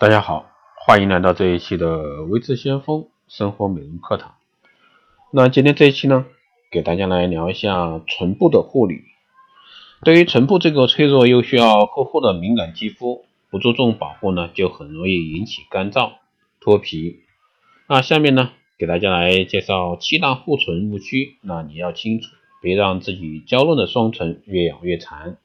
大家好，欢迎来到这一期的微智先锋生活美容课堂。那今天这一期呢，给大家来聊一下唇部的护理。对于唇部这个脆弱又需要呵护的敏感肌肤，不注重保护呢，就很容易引起干燥、脱皮。那下面呢，给大家来介绍七大护唇误区。那你要清楚，别让自己娇嫩的双唇越养越残。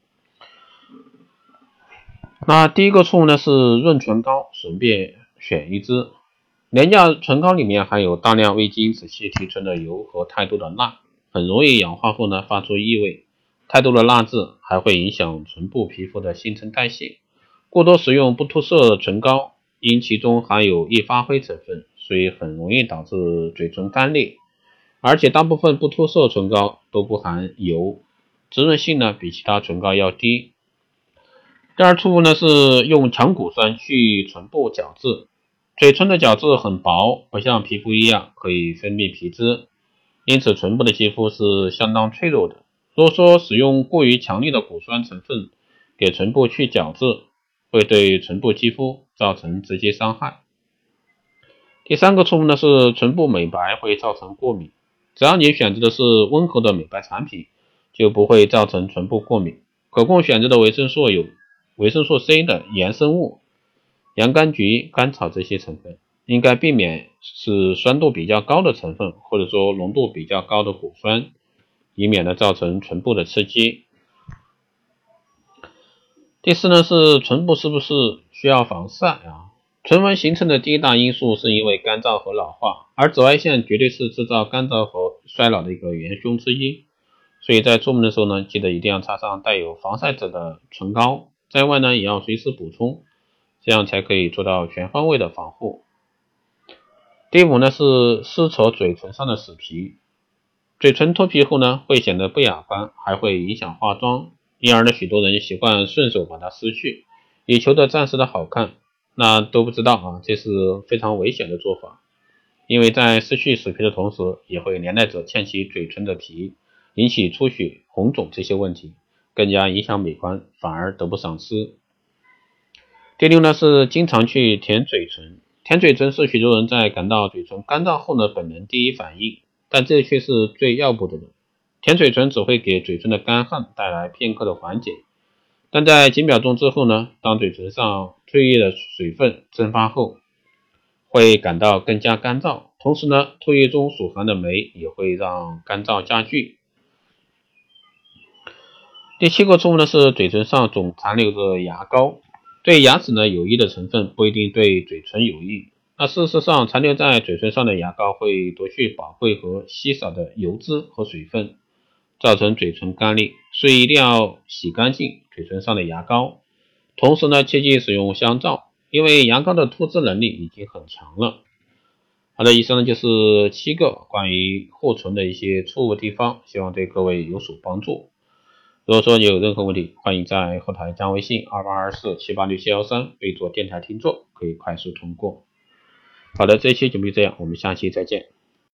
那第一个错误呢是润唇膏随便选一支，廉价唇膏里面含有大量未经仔细提纯的油和太多的蜡，很容易氧化后呢发出异味。太多的蜡质还会影响唇部皮肤的新陈代谢。过多使用不脱色唇膏，因其中含有易发灰成分，所以很容易导致嘴唇干裂。而且大部分不脱色唇膏都不含油，滋润性呢比其他唇膏要低。第二错误呢是用强骨酸去唇部角质，嘴唇的角质很薄，不像皮肤一样可以分泌皮脂，因此唇部的肌肤是相当脆弱的。如果说使用过于强烈的骨酸成分给唇部去角质，会对唇部肌肤造成直接伤害。第三个错误呢是唇部美白会造成过敏，只要你选择的是温和的美白产品，就不会造成唇部过敏。可供选择的维生素有。维生素 C 的衍生物，洋甘菊、甘草这些成分，应该避免是酸度比较高的成分，或者说浓度比较高的果酸，以免呢造成唇部的刺激。第四呢是唇部是不是需要防晒啊？唇纹形成的第一大因素是因为干燥和老化，而紫外线绝对是制造干燥和衰老的一个元凶之一。所以在出门的时候呢，记得一定要擦上带有防晒者的唇膏。在外呢，也要随时补充，这样才可以做到全方位的防护。第五呢是撕扯嘴唇上的死皮，嘴唇脱皮后呢会显得不雅观，还会影响化妆，因而呢许多人习惯顺手把它撕去，以求得暂时的好看，那都不知道啊，这是非常危险的做法，因为在失去死皮的同时，也会连带着欠起嘴唇的皮，引起出血、红肿这些问题。更加影响美观，反而得不偿失。第六呢是经常去舔嘴唇，舔嘴唇是许多人在感到嘴唇干燥后的本能第一反应，但这却是最要不得的。舔嘴唇只会给嘴唇的干旱带来片刻的缓解，但在几秒钟之后呢，当嘴唇上唾液的水分蒸发后，会感到更加干燥，同时呢，唾液中所含的酶也会让干燥加剧。第七个错误呢是嘴唇上总残留着牙膏，对牙齿呢有益的成分不一定对嘴唇有益。那事实上，残留在嘴唇上的牙膏会夺去宝贵和稀少的油脂和水分，造成嘴唇干裂，所以一定要洗干净嘴唇上的牙膏。同时呢，切记使用香皂，因为牙膏的脱脂能力已经很强了。好的，以上呢就是七个关于护唇的一些错误地方，希望对各位有所帮助。如果说你有任何问题，欢迎在后台加微信二八二四七八六七幺三，备注电台听众，可以快速通过。好的，这期节目就这样，我们下期再见。